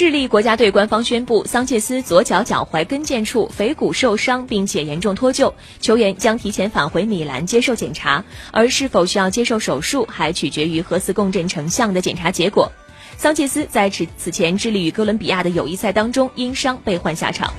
智利国家队官方宣布桑切斯左脚脚踝跟腱处腓骨受伤并且严重脱臼球员将提前返回米兰接受检查而是否需要接受手术还取决于核磁共振成像的检查结果。桑切斯在此此前智利与哥伦比亚的友谊赛当中因伤被换下场。